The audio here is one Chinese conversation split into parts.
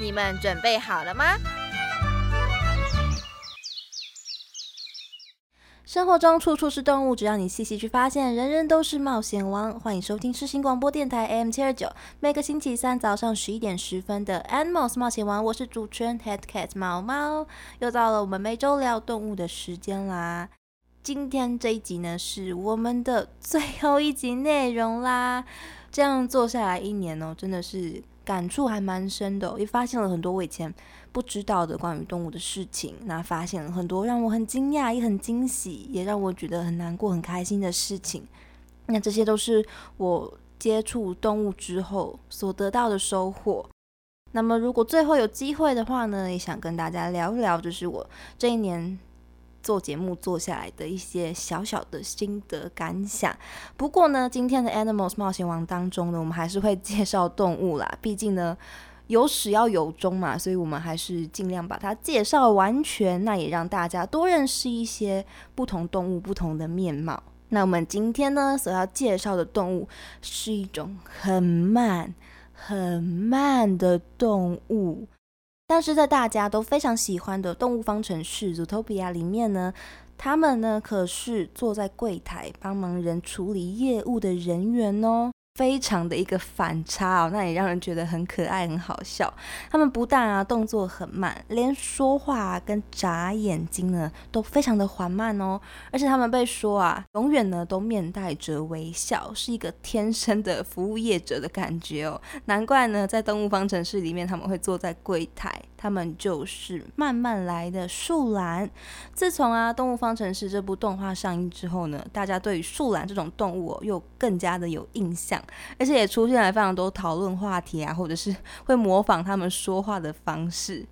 你们准备好了吗？生活中处处是动物，只要你细细去发现，人人都是冒险王。欢迎收听世新广播电台 M 七二九，每个星期三早上十一点十分的 Animals 冒险王，我是主持人 Head Cat 猫猫，又到了我们每周聊动物的时间啦。今天这一集呢，是我们的最后一集内容啦。这样做下来一年哦，真的是。感触还蛮深的，也发现了很多我以前不知道的关于动物的事情。那发现了很多让我很惊讶，也很惊喜，也让我觉得很难过、很开心的事情。那这些都是我接触动物之后所得到的收获。那么，如果最后有机会的话呢，也想跟大家聊一聊，就是我这一年。做节目做下来的一些小小的心得感想。不过呢，今天的 Animals 冒险王当中呢，我们还是会介绍动物啦。毕竟呢，有始要有终嘛，所以我们还是尽量把它介绍完全。那也让大家多认识一些不同动物不同的面貌。那我们今天呢，所要介绍的动物是一种很慢、很慢的动物。但是在大家都非常喜欢的动物方程式 Zootopia 里面呢，他们呢可是坐在柜台帮忙人处理业务的人员哦。非常的一个反差哦，那也让人觉得很可爱、很好笑。他们不但啊动作很慢，连说话跟眨眼睛呢都非常的缓慢哦。而且他们被说啊，永远呢都面带着微笑，是一个天生的服务业者的感觉哦。难怪呢，在动物方程式里面他们会坐在柜台，他们就是慢慢来的树懒。自从啊动物方程式这部动画上映之后呢，大家对于树懒这种动物又更加的有印象。而且也出现了非常多讨论话题啊，或者是会模仿他们说话的方式，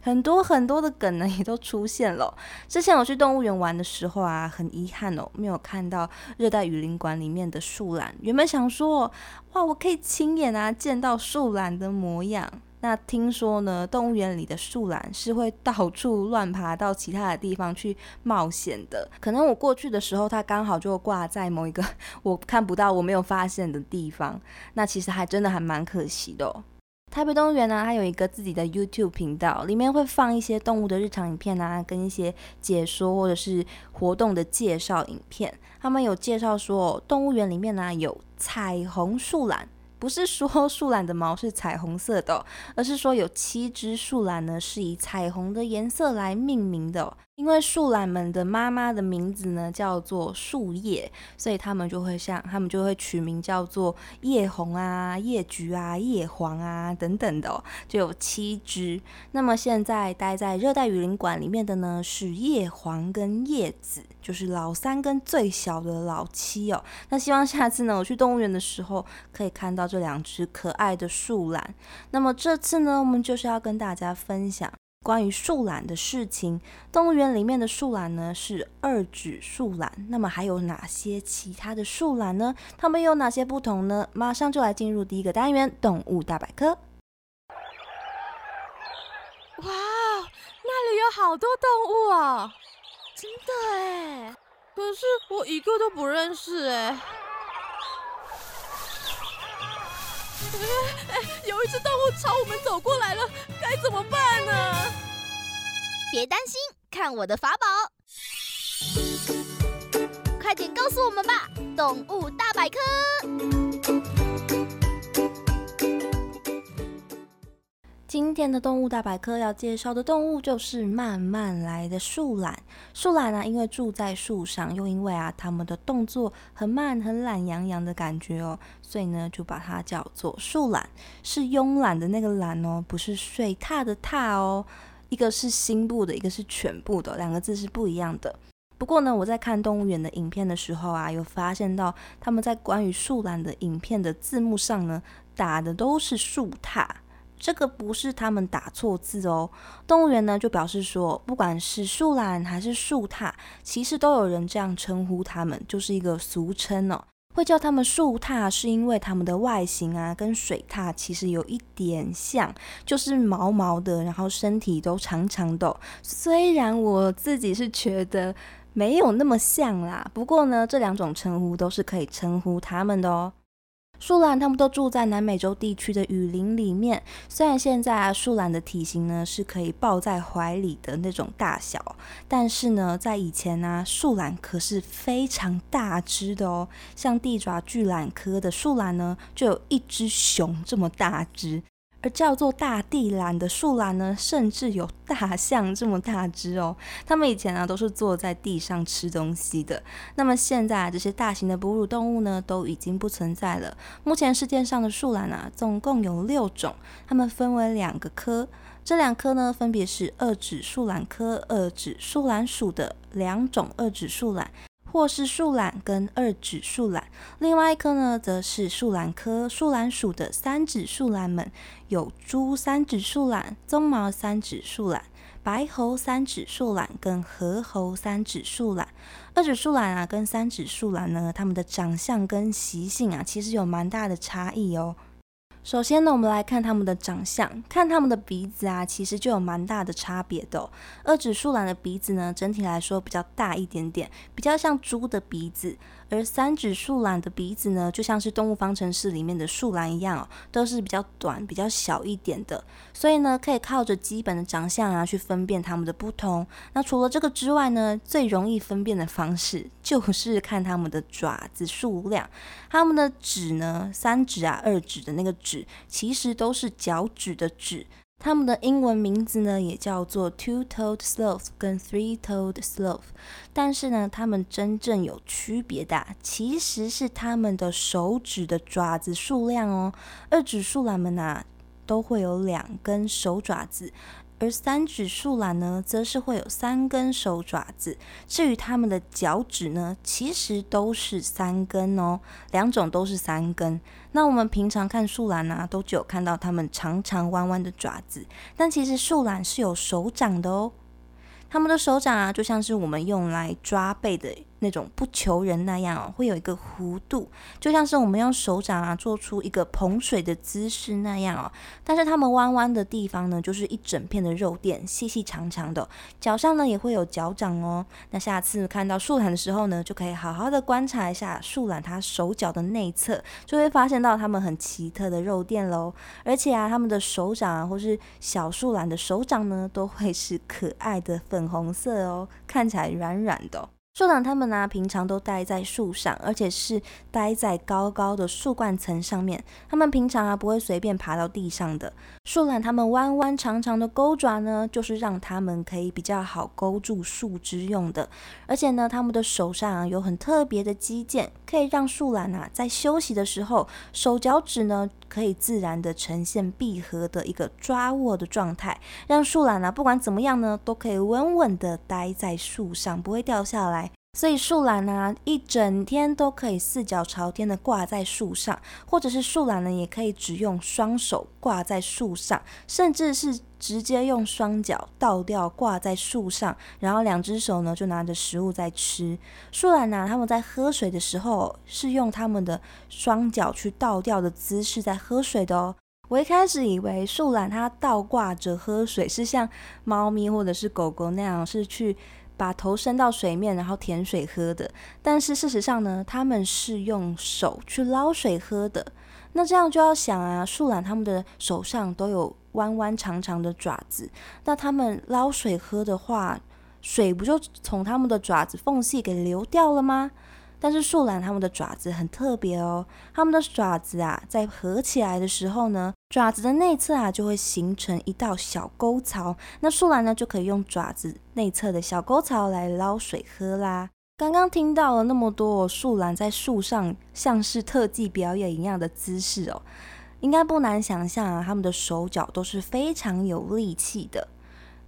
很多很多的梗呢也都出现了。之前我去动物园玩的时候啊，很遗憾哦，没有看到热带雨林馆里面的树懒。原本想说，哇，我可以亲眼啊见到树懒的模样。那听说呢，动物园里的树懒是会到处乱爬到其他的地方去冒险的。可能我过去的时候，它刚好就挂在某一个我看不到、我没有发现的地方。那其实还真的还蛮可惜的。哦台北动物园呢，它有一个自己的 YouTube 频道，里面会放一些动物的日常影片啊，跟一些解说或者是活动的介绍影片。他们有介绍说，动物园里面呢有彩虹树懒。不是说树懒的毛是彩虹色的，而是说有七只树懒呢是以彩虹的颜色来命名的。因为树懒们的妈妈的名字呢叫做树叶，所以他们就会像他们就会取名叫做叶红啊、叶橘啊、叶黄啊等等的哦，就有七只。那么现在待在热带雨林馆里面的呢是叶黄跟叶子，就是老三跟最小的老七哦。那希望下次呢我去动物园的时候可以看到这两只可爱的树懒。那么这次呢我们就是要跟大家分享。关于树懒的事情，动物园里面的树懒呢是二指树懒，那么还有哪些其他的树懒呢？它们有哪些不同呢？马上就来进入第一个单元——动物大百科。哇，那里有好多动物啊！真的哎，可是我一个都不认识哎。哎，有一只动物朝我们走过来了，该怎么办呢？别担心，看我的法宝！快点告诉我们吧，动物大百科。今天的动物大百科要介绍的动物就是慢慢来的树懒。树懒呢，因为住在树上，又因为啊，它们的动作很慢，很懒洋洋的感觉哦，所以呢，就把它叫做树懒。是慵懒的那个懒哦，不是睡榻的榻哦。一个是心部的，一个是犬部的，两个字是不一样的。不过呢，我在看动物园的影片的时候啊，有发现到他们在关于树懒的影片的字幕上呢，打的都是树榻。这个不是他们打错字哦。动物园呢就表示说，不管是树懒还是树獭，其实都有人这样称呼它们，就是一个俗称哦。会叫它们树獭，是因为它们的外形啊，跟水獭其实有一点像，就是毛毛的，然后身体都长长的。虽然我自己是觉得没有那么像啦，不过呢，这两种称呼都是可以称呼它们的哦。树懒它们都住在南美洲地区的雨林里面。虽然现在啊，树懒的体型呢是可以抱在怀里的那种大小，但是呢，在以前呢，树懒可是非常大只的哦。像地爪巨懒科的树懒呢，就有一只熊这么大只。而叫做大地懒的树懒呢，甚至有大象这么大只哦。它们以前呢都是坐在地上吃东西的。那么现在这些大型的哺乳动物呢都已经不存在了。目前世界上的树懒啊，总共有六种，它们分为两个科。这两科呢分别是二指树懒科二指树懒属的两种二指树懒。或是树懒跟二指树懒，另外一科呢，则是树懒科树懒属的三指树懒们，有猪三指树懒、棕毛三指树懒、白猴三指树懒跟河猴三指树懒。二指树懒啊，跟三指树懒呢，它们的长相跟习性啊，其实有蛮大的差异哦。首先呢，我们来看它们的长相，看它们的鼻子啊，其实就有蛮大的差别的。二指树懒的鼻子呢，整体来说比较大一点点，比较像猪的鼻子。而三指树懒的鼻子呢，就像是动物方程式里面的树懒一样哦，都是比较短、比较小一点的。所以呢，可以靠着基本的长相啊，去分辨它们的不同。那除了这个之外呢，最容易分辨的方式就是看它们的爪子数量。它们的指呢，三指啊、二指的那个指，其实都是脚趾的趾。它们的英文名字呢，也叫做 two-toed sloth 跟 three-toed sloth，但是呢，它们真正有区别的，其实是它们的手指的爪子数量哦。二指树懒们呐，都会有两根手爪子。而三指树懒呢，则是会有三根手爪子。至于它们的脚趾呢，其实都是三根哦，两种都是三根。那我们平常看树懒呢，都只有看到它们长长弯弯的爪子，但其实树懒是有手掌的哦。它们的手掌啊，就像是我们用来抓背的。那种不求人那样哦，会有一个弧度，就像是我们用手掌啊做出一个捧水的姿势那样哦。但是它们弯弯的地方呢，就是一整片的肉垫，细细长长的。脚上呢也会有脚掌哦。那下次看到树懒的时候呢，就可以好好的观察一下树懒它手脚的内侧，就会发现到它们很奇特的肉垫喽。而且啊，它们的手掌啊，或是小树懒的手掌呢，都会是可爱的粉红色哦，看起来软软的。树懒它们呢，平常都待在树上，而且是待在高高的树冠层上面。它们平常啊，不会随便爬到地上的。树懒它们弯弯长长的钩爪呢，就是让它们可以比较好勾住树枝用的。而且呢，它们的手上啊，有很特别的肌腱，可以让树懒啊，在休息的时候，手脚趾呢，可以自然的呈现闭合的一个抓握的状态，让树懒呢，不管怎么样呢，都可以稳稳的待在树上，不会掉下来。所以树懒呢，一整天都可以四脚朝天的挂在树上，或者是树懒呢，也可以只用双手挂在树上，甚至是直接用双脚倒吊挂在树上，然后两只手呢就拿着食物在吃。树懒呢，他们在喝水的时候是用他们的双脚去倒吊的姿势在喝水的哦。我一开始以为树懒它倒挂着喝水是像猫咪或者是狗狗那样是去。把头伸到水面，然后舔水喝的。但是事实上呢，他们是用手去捞水喝的。那这样就要想啊，树懒他们的手上都有弯弯长长的爪子，那他们捞水喝的话，水不就从他们的爪子缝隙给流掉了吗？但是树懒它们的爪子很特别哦，它们的爪子啊，在合起来的时候呢，爪子的内侧啊就会形成一道小沟槽，那树懒呢就可以用爪子内侧的小沟槽来捞水喝啦。刚刚听到了那么多树懒在树上像是特技表演一样的姿势哦，应该不难想象啊，它们的手脚都是非常有力气的。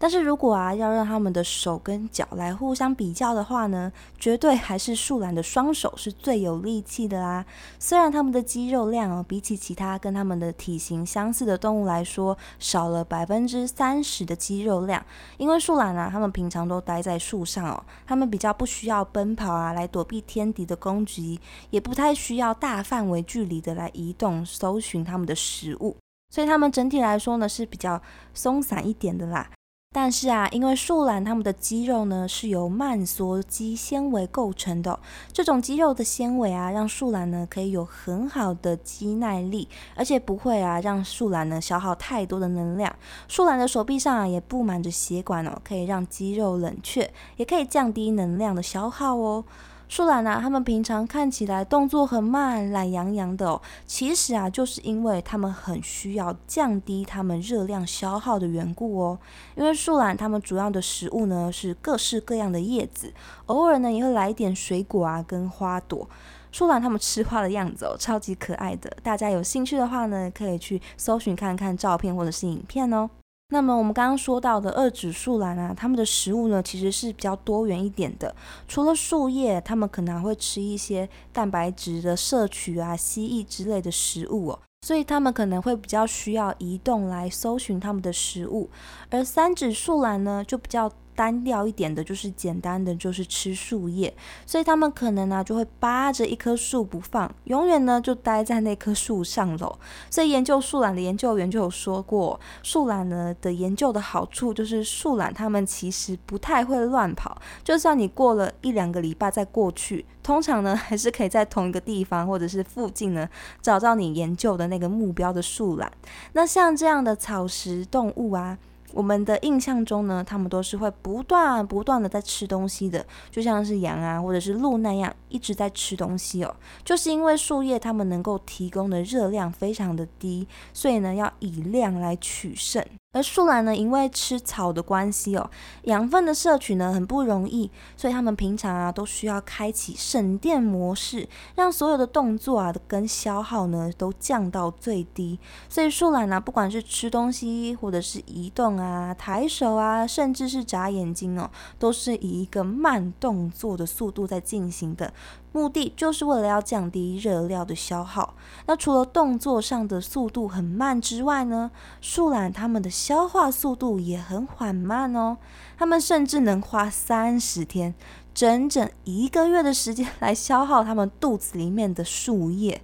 但是如果啊要让他们的手跟脚来互相比较的话呢，绝对还是树懒的双手是最有力气的啦。虽然他们的肌肉量哦，比起其他跟他们的体型相似的动物来说，少了百分之三十的肌肉量，因为树懒啊，他们平常都待在树上哦，他们比较不需要奔跑啊来躲避天敌的攻击，也不太需要大范围距离的来移动搜寻他们的食物，所以他们整体来说呢是比较松散一点的啦。但是啊，因为树懒它们的肌肉呢是由慢缩肌纤维构成的，这种肌肉的纤维啊，让树懒呢可以有很好的肌耐力，而且不会啊让树懒呢消耗太多的能量。树懒的手臂上啊也布满着血管哦，可以让肌肉冷却，也可以降低能量的消耗哦。树懒啊，它们平常看起来动作很慢、懒洋洋的哦，其实啊，就是因为它们很需要降低它们热量消耗的缘故哦。因为树懒它们主要的食物呢是各式各样的叶子，偶尔呢也会来一点水果啊跟花朵。树懒它们吃花的样子哦，超级可爱的。大家有兴趣的话呢，可以去搜寻看看照片或者是影片哦。那么我们刚刚说到的二指树懒啊，它们的食物呢其实是比较多元一点的。除了树叶，它们可能还会吃一些蛋白质的摄取啊、蜥蜴之类的食物哦。所以它们可能会比较需要移动来搜寻它们的食物。而三指树懒呢，就比较。单调一点的，就是简单的，就是吃树叶，所以他们可能呢就会扒着一棵树不放，永远呢就待在那棵树上喽。所以研究树懒的研究员就有说过，树懒呢的研究的好处就是树懒它们其实不太会乱跑，就算你过了一两个礼拜再过去，通常呢还是可以在同一个地方或者是附近呢找到你研究的那个目标的树懒。那像这样的草食动物啊。我们的印象中呢，它们都是会不断不断的在吃东西的，就像是羊啊或者是鹿那样一直在吃东西哦。就是因为树叶它们能够提供的热量非常的低，所以呢要以量来取胜。而树懒呢，因为吃草的关系哦，养分的摄取呢很不容易，所以它们平常啊都需要开启省电模式，让所有的动作啊跟消耗呢都降到最低。所以树懒呢，不管是吃东西，或者是移动啊、抬手啊，甚至是眨眼睛哦，都是以一个慢动作的速度在进行的。目的就是为了要降低热量的消耗。那除了动作上的速度很慢之外呢，树懒它们的消化速度也很缓慢哦。它们甚至能花三十天。整整一个月的时间来消耗它们肚子里面的树叶，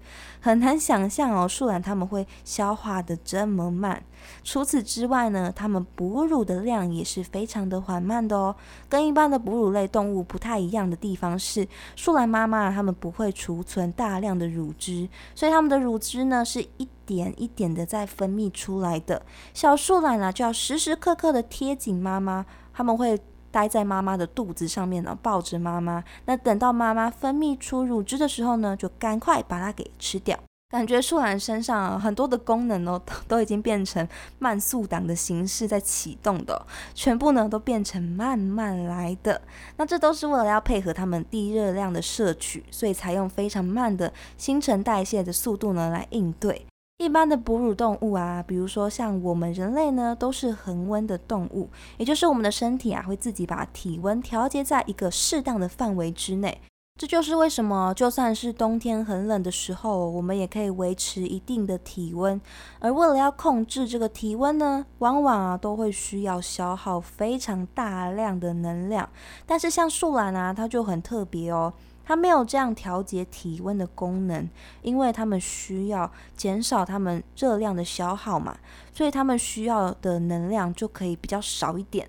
很难想象哦，树懒它们会消化的这么慢。除此之外呢，它们哺乳的量也是非常的缓慢的哦。跟一般的哺乳类动物不太一样的地方是，树懒妈妈它们不会储存大量的乳汁，所以它们的乳汁呢是一点一点的在分泌出来的。小树懒呢就要时时刻刻的贴紧妈妈，他们会。待在妈妈的肚子上面呢，抱着妈妈。那等到妈妈分泌出乳汁的时候呢，就赶快把它给吃掉。感觉树懒身上很多的功能哦，都已经变成慢速档的形式在启动的，全部呢都变成慢慢来的。那这都是为了要配合它们低热量的摄取，所以采用非常慢的新陈代谢的速度呢来应对。一般的哺乳动物啊，比如说像我们人类呢，都是恒温的动物，也就是我们的身体啊会自己把体温调节在一个适当的范围之内。这就是为什么就算是冬天很冷的时候，我们也可以维持一定的体温。而为了要控制这个体温呢，往往啊都会需要消耗非常大量的能量。但是像树懒啊，它就很特别哦。它没有这样调节体温的功能，因为它们需要减少它们热量的消耗嘛，所以它们需要的能量就可以比较少一点。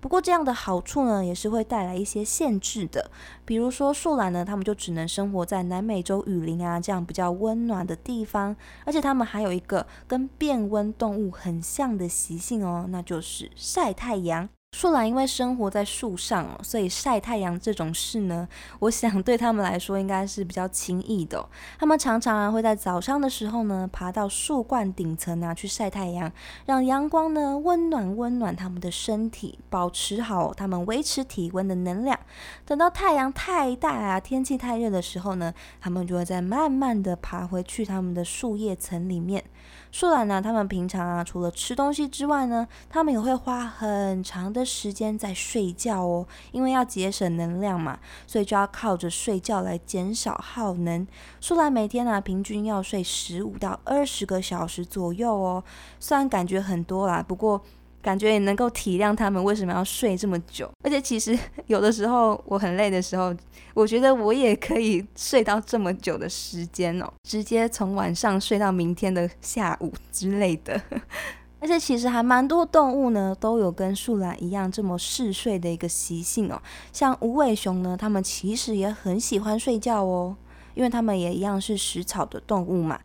不过这样的好处呢，也是会带来一些限制的。比如说树懒呢，它们就只能生活在南美洲雨林啊这样比较温暖的地方，而且它们还有一个跟变温动物很像的习性哦，那就是晒太阳。树懒因为生活在树上，所以晒太阳这种事呢，我想对他们来说应该是比较轻易的。他们常常啊会在早上的时候呢，爬到树冠顶层啊去晒太阳，让阳光呢温暖温暖他们的身体，保持好他们维持体温的能量。等到太阳太大啊，天气太热的时候呢，他们就会再慢慢的爬回去他们的树叶层里面。树懒呢，它们平常啊，除了吃东西之外呢，它们也会花很长的时间在睡觉哦，因为要节省能量嘛，所以就要靠着睡觉来减少耗能。树懒每天呢，平均要睡十五到二十个小时左右哦，虽然感觉很多啦，不过。感觉也能够体谅他们为什么要睡这么久，而且其实 有的时候我很累的时候，我觉得我也可以睡到这么久的时间哦，直接从晚上睡到明天的下午之类的。而且其实还蛮多动物呢，都有跟树懒一样这么嗜睡的一个习性哦。像无尾熊呢，它们其实也很喜欢睡觉哦，因为它们也一样是食草的动物嘛。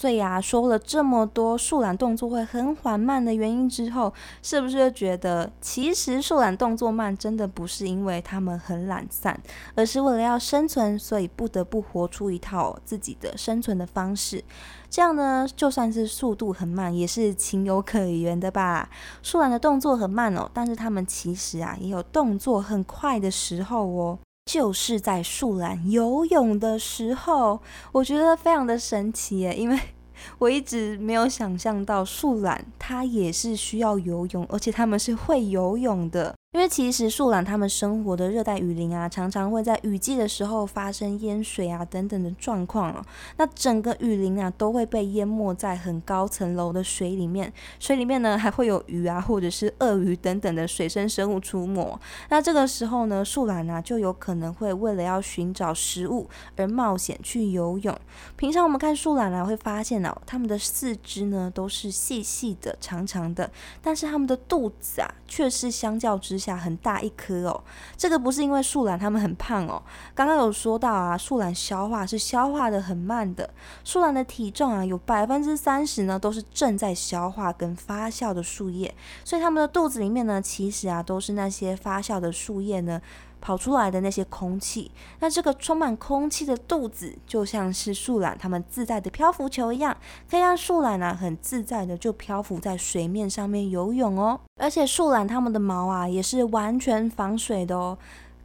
所以啊，说了这么多树懒动作会很缓慢的原因之后，是不是就觉得其实树懒动作慢，真的不是因为它们很懒散，而是为了要生存，所以不得不活出一套自己的生存的方式。这样呢，就算是速度很慢，也是情有可原的吧？树懒的动作很慢哦，但是它们其实啊，也有动作很快的时候哦。就是在树懒游泳的时候，我觉得非常的神奇耶，因为 我一直没有想象到树懒它也是需要游泳，而且它们是会游泳的。因为其实树懒它们生活的热带雨林啊，常常会在雨季的时候发生淹水啊等等的状况哦。那整个雨林啊都会被淹没在很高层楼的水里面，水里面呢还会有鱼啊或者是鳄鱼等等的水生生物出没。那这个时候呢，树懒啊就有可能会为了要寻找食物而冒险去游泳。平常我们看树懒啊会发现哦，它们的四肢呢都是细细的、长长的，但是它们的肚子啊却是相较之下很大一颗哦，这个不是因为树懒它们很胖哦。刚刚有说到啊，树懒消化是消化的很慢的，树懒的体重啊有百分之三十呢都是正在消化跟发酵的树叶，所以它们的肚子里面呢其实啊都是那些发酵的树叶呢。跑出来的那些空气，那这个充满空气的肚子，就像是树懒它们自带的漂浮球一样，可以让树懒呢很自在的就漂浮在水面上面游泳哦。而且树懒它们的毛啊也是完全防水的哦。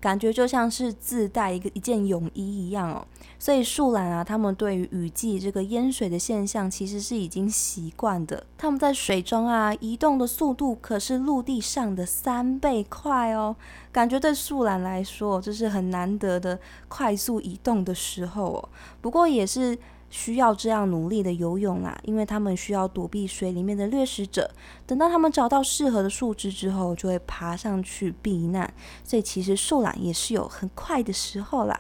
感觉就像是自带一个一件泳衣一样哦，所以树懒啊，他们对于雨季这个淹水的现象其实是已经习惯的。他们在水中啊移动的速度可是陆地上的三倍快哦，感觉对树懒来说这是很难得的快速移动的时候哦。不过也是。需要这样努力的游泳啦，因为他们需要躲避水里面的掠食者。等到他们找到适合的树枝之后，就会爬上去避难。所以其实树懒也是有很快的时候啦。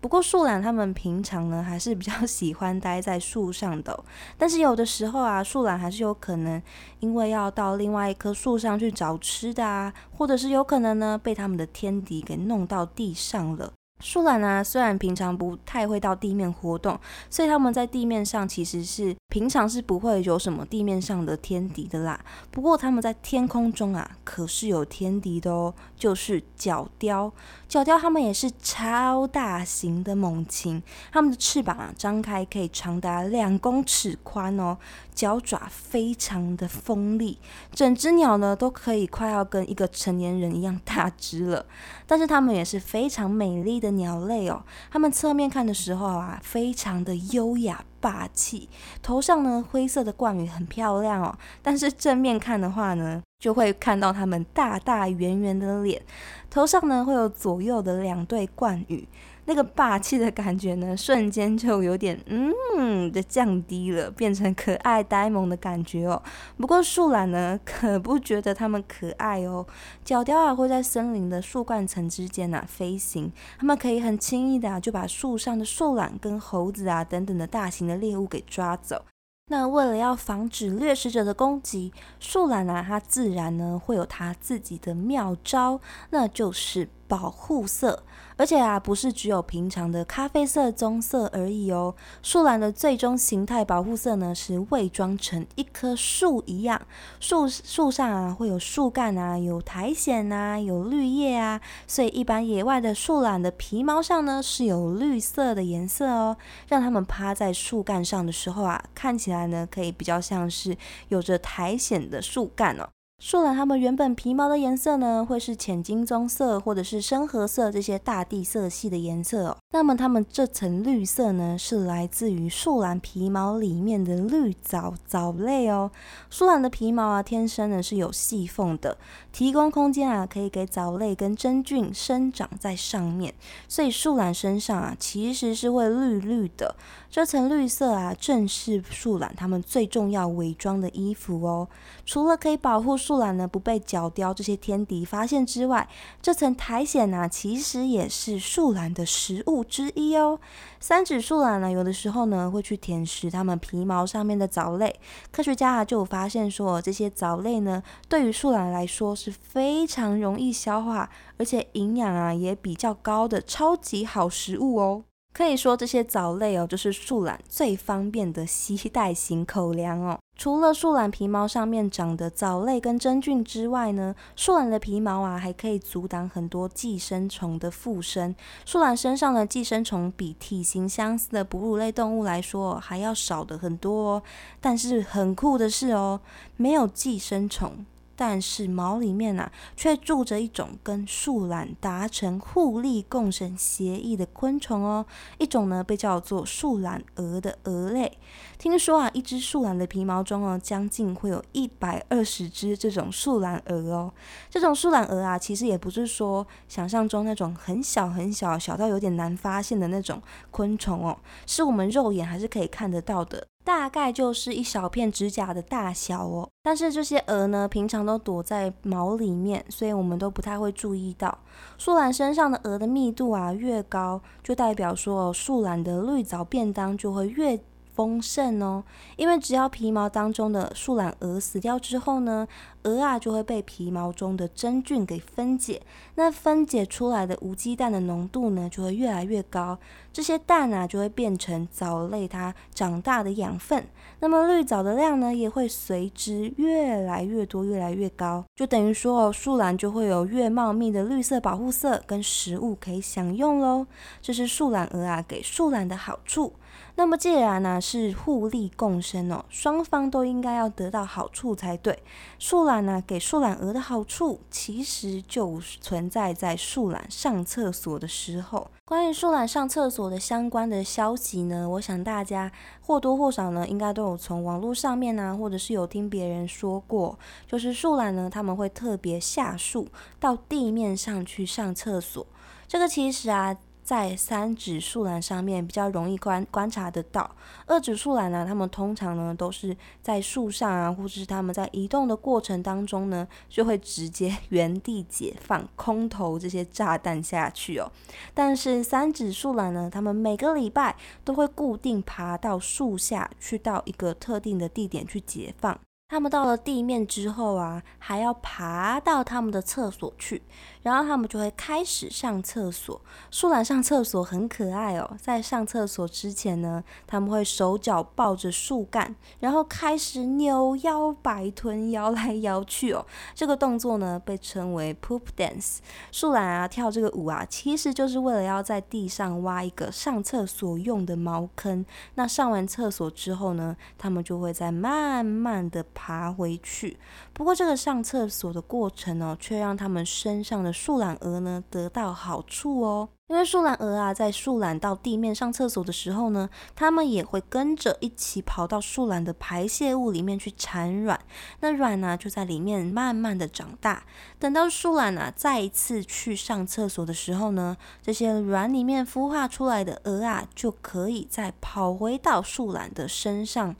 不过树懒他们平常呢，还是比较喜欢待在树上的。但是有的时候啊，树懒还是有可能因为要到另外一棵树上去找吃的啊，或者是有可能呢被他们的天敌给弄到地上了。树懒呢，虽然平常不太会到地面活动，所以它们在地面上其实是平常是不会有什么地面上的天敌的啦。不过它们在天空中啊，可是有天敌的哦，就是角雕。角雕它们也是超大型的猛禽，它们的翅膀啊张开可以长达两公尺宽哦，脚爪非常的锋利，整只鸟呢都可以快要跟一个成年人一样大只了。但是它们也是非常美丽的。鸟类哦，它们侧面看的时候啊，非常的优雅霸气，头上呢灰色的冠羽很漂亮哦。但是正面看的话呢，就会看到它们大大圆圆的脸，头上呢会有左右的两对冠羽。那个霸气的感觉呢，瞬间就有点嗯的降低了，变成可爱呆萌的感觉哦。不过树懒呢，可不觉得它们可爱哦。角雕啊会在森林的树冠层之间呐飞行，它们可以很轻易的啊就把树上的树懒跟猴子啊等等的大型的猎物给抓走。那为了要防止掠食者的攻击，树懒啊它自然呢会有它自己的妙招，那就是保护色。而且啊，不是只有平常的咖啡色、棕色而已哦。树懒的最终形态保护色呢，是伪装成一棵树一样。树树上啊，会有树干啊，有苔藓啊，有绿叶啊。所以一般野外的树懒的皮毛上呢，是有绿色的颜色哦，让它们趴在树干上的时候啊，看起来呢，可以比较像是有着苔藓的树干哦。树懒它们原本皮毛的颜色呢，会是浅金棕色或者是深褐色这些大地色系的颜色哦。那么它们这层绿色呢，是来自于树懒皮毛里面的绿藻藻类哦。树懒的皮毛啊，天生呢是有细缝的，提供空间啊，可以给藻类跟真菌生长在上面。所以树懒身上啊，其实是会绿绿的。这层绿色啊，正是树懒它们最重要伪装的衣服哦。除了可以保护树懒呢不被角雕这些天敌发现之外，这层苔藓呢，其实也是树懒的食物之一哦。三指树懒呢，有的时候呢会去舔食它们皮毛上面的藻类。科学家啊就有发现说，这些藻类呢，对于树懒来说是非常容易消化，而且营养啊也比较高的超级好食物哦。可以说这些藻类哦，就是树懒最方便的携带型口粮哦。除了树懒皮毛上面长的藻类跟真菌之外呢，树懒的皮毛啊还可以阻挡很多寄生虫的附身。树懒身上的寄生虫比体型相似的哺乳类动物来说还要少的很多哦。但是很酷的是哦，没有寄生虫。但是毛里面啊，却住着一种跟树懒达成互利共生协议的昆虫哦。一种呢被叫做树懒蛾的蛾类。听说啊，一只树懒的皮毛中哦，将近会有一百二十只这种树懒蛾哦。这种树懒蛾啊，其实也不是说想象中那种很小很小小到有点难发现的那种昆虫哦，是我们肉眼还是可以看得到的。大概就是一小片指甲的大小哦，但是这些蛾呢，平常都躲在毛里面，所以我们都不太会注意到。树懒身上的蛾的密度啊越高，就代表说树懒的绿藻便当就会越。丰盛哦，因为只要皮毛当中的树懒蛾死掉之后呢，蛾啊就会被皮毛中的真菌给分解，那分解出来的无机氮的浓度呢就会越来越高，这些氮啊就会变成藻类它长大的养分，那么绿藻的量呢也会随之越来越多，越来越高，就等于说哦，树懒就会有越茂密的绿色保护色跟食物可以享用喽，这是树懒蛾啊给树懒的好处。那么既然呢是互利共生哦，双方都应该要得到好处才对。树懒呢给树懒鹅的好处，其实就存在在树懒上厕所的时候。关于树懒上厕所的相关的消息呢，我想大家或多或少呢应该都有从网络上面呢，或者是有听别人说过，就是树懒呢他们会特别下树到地面上去上厕所。这个其实啊。在三指树懒上面比较容易观观察得到，二指树懒呢，它们通常呢都是在树上啊，或者是它们在移动的过程当中呢，就会直接 原地解放空投这些炸弹下去哦。但是三指树懒呢，它们每个礼拜都会固定爬到树下去，到一个特定的地点去解放。他们到了地面之后啊，还要爬到他们的厕所去，然后他们就会开始上厕所。树懒上厕所很可爱哦，在上厕所之前呢，他们会手脚抱着树干，然后开始扭腰摆臀，摇来摇去哦。这个动作呢，被称为 poop dance。树懒啊，跳这个舞啊，其实就是为了要在地上挖一个上厕所用的茅坑。那上完厕所之后呢，他们就会在慢慢的。爬回去，不过这个上厕所的过程呢，却让他们身上的树懒蛾呢得到好处哦。因为树懒蛾啊，在树懒到地面上厕所的时候呢，它们也会跟着一起跑到树懒的排泄物里面去产卵。那卵呢，就在里面慢慢的长大。等到树懒啊再一次去上厕所的时候呢，这些卵里面孵化出来的蛾啊，就可以再跑回到树懒的身上。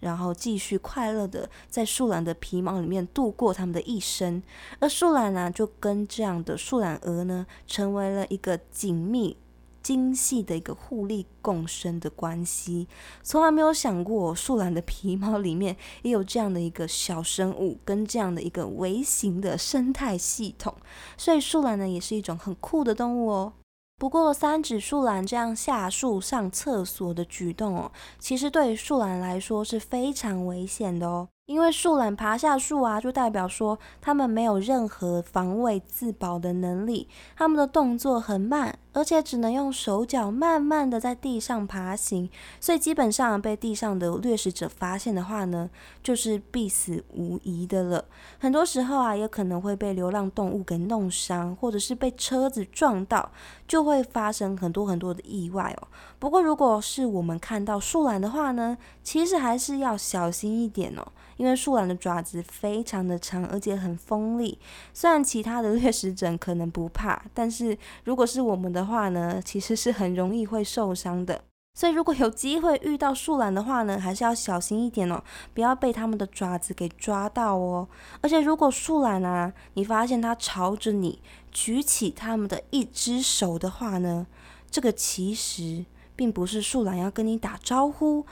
然后继续快乐的在树懒的皮毛里面度过他们的一生，而树懒呢，就跟这样的树懒蛾呢，成为了一个紧密、精细的一个互利共生的关系。从来没有想过，树懒的皮毛里面也有这样的一个小生物，跟这样的一个微型的生态系统。所以树懒呢，也是一种很酷的动物哦。不过，三指树懒这样下树上厕所的举动哦，其实对树懒来说是非常危险的哦。因为树懒爬下树啊，就代表说它们没有任何防卫自保的能力，它们的动作很慢，而且只能用手脚慢慢的在地上爬行，所以基本上被地上的掠食者发现的话呢，就是必死无疑的了。很多时候啊，也可能会被流浪动物给弄伤，或者是被车子撞到，就会发生很多很多的意外哦。不过如果是我们看到树懒的话呢，其实还是要小心一点哦。因为树懒的爪子非常的长，而且很锋利。虽然其他的掠食者可能不怕，但是如果是我们的话呢，其实是很容易会受伤的。所以如果有机会遇到树懒的话呢，还是要小心一点哦，不要被它们的爪子给抓到哦。而且如果树懒啊，你发现它朝着你举起它们的一只手的话呢，这个其实并不是树懒要跟你打招呼。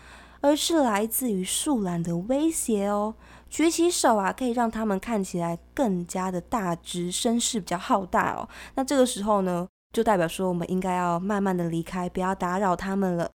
而是来自于树懒的威胁哦。举起手啊，可以让他们看起来更加的大只，声势比较浩大哦。那这个时候呢，就代表说我们应该要慢慢的离开，不要打扰他们了。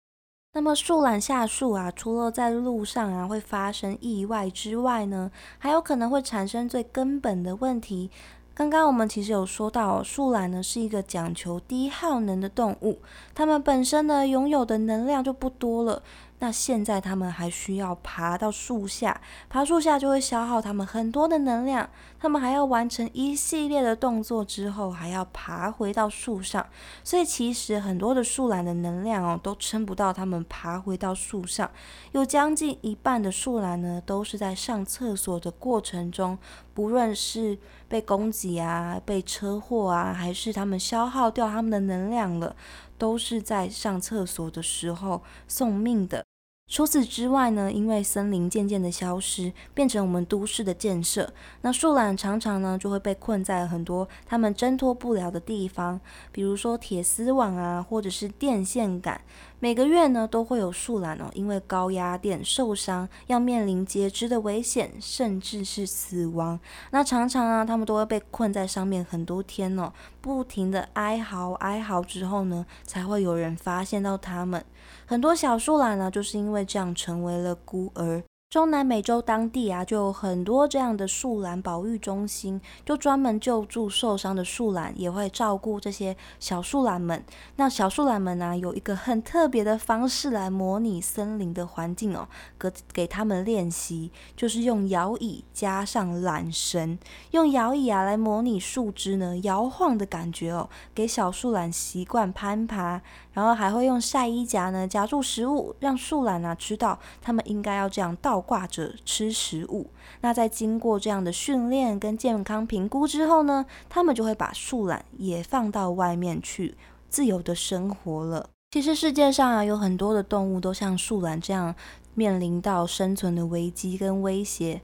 那么树懒下树啊，除了在路上啊会发生意外之外呢，还有可能会产生最根本的问题。刚刚我们其实有说到，树懒呢是一个讲求低耗能的动物，它们本身呢拥有的能量就不多了。那现在他们还需要爬到树下，爬树下就会消耗他们很多的能量。他们还要完成一系列的动作之后，还要爬回到树上。所以其实很多的树懒的能量哦，都撑不到他们爬回到树上。有将近一半的树懒呢，都是在上厕所的过程中，不论是被攻击啊、被车祸啊，还是他们消耗掉他们的能量了，都是在上厕所的时候送命的。除此之外呢，因为森林渐渐的消失，变成我们都市的建设，那树懒常常呢就会被困在很多他们挣脱不了的地方，比如说铁丝网啊，或者是电线杆。每个月呢，都会有树懒哦，因为高压电受伤，要面临截肢的危险，甚至是死亡。那常常啊，他们都会被困在上面很多天哦，不停的哀嚎哀嚎之后呢，才会有人发现到他们。很多小树懒呢，就是因为这样成为了孤儿。中南美洲当地啊，就有很多这样的树懒保育中心，就专门救助受伤的树懒，也会照顾这些小树懒们。那小树懒们呢，有一个很特别的方式来模拟森林的环境哦，给给他们练习，就是用摇椅加上缆绳，用摇椅啊来模拟树枝呢摇晃的感觉哦，给小树懒习惯攀爬。然后还会用晒衣夹呢夹住食物，让树懒啊知道他们应该要这样倒挂着吃食物。那在经过这样的训练跟健康评估之后呢，他们就会把树懒也放到外面去自由的生活了。其实世界上啊有很多的动物都像树懒这样面临到生存的危机跟威胁，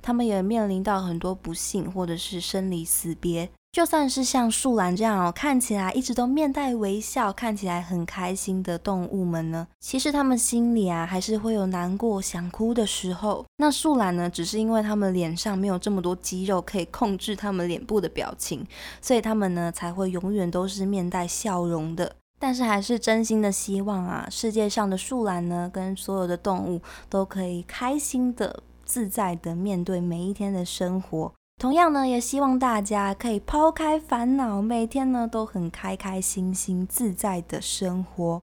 他们也面临到很多不幸或者是生离死别。就算是像树懒这样哦，看起来一直都面带微笑、看起来很开心的动物们呢，其实他们心里啊还是会有难过、想哭的时候。那树懒呢，只是因为他们脸上没有这么多肌肉可以控制他们脸部的表情，所以他们呢才会永远都是面带笑容的。但是还是真心的希望啊，世界上的树懒呢，跟所有的动物都可以开心的、自在的面对每一天的生活。同样呢，也希望大家可以抛开烦恼，每天呢都很开开心心、自在的生活。